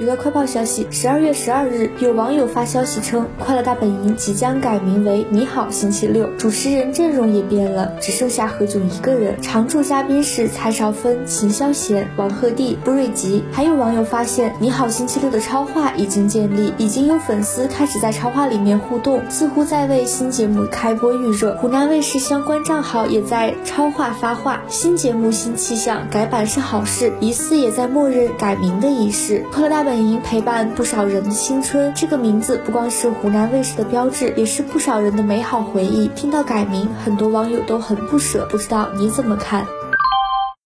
娱乐快报消息：十二月十二日，有网友发消息称，《快乐大本营》即将改名为《你好星期六》，主持人阵容也变了，只剩下何炅一个人。常驻嘉宾是蔡少芬、秦霄贤、王鹤棣、布瑞吉。还有网友发现，《你好星期六》的超话已经建立，已经有粉丝开始在超话里面互动，似乎在为新节目开播预热。湖南卫视相关账号也在超话发话：新节目新气象，改版是好事，疑似也在默认改名的仪式。快乐大本。本营陪伴不少人的青春，这个名字不光是湖南卫视的标志，也是不少人的美好回忆。听到改名，很多网友都很不舍，不知道你怎么看？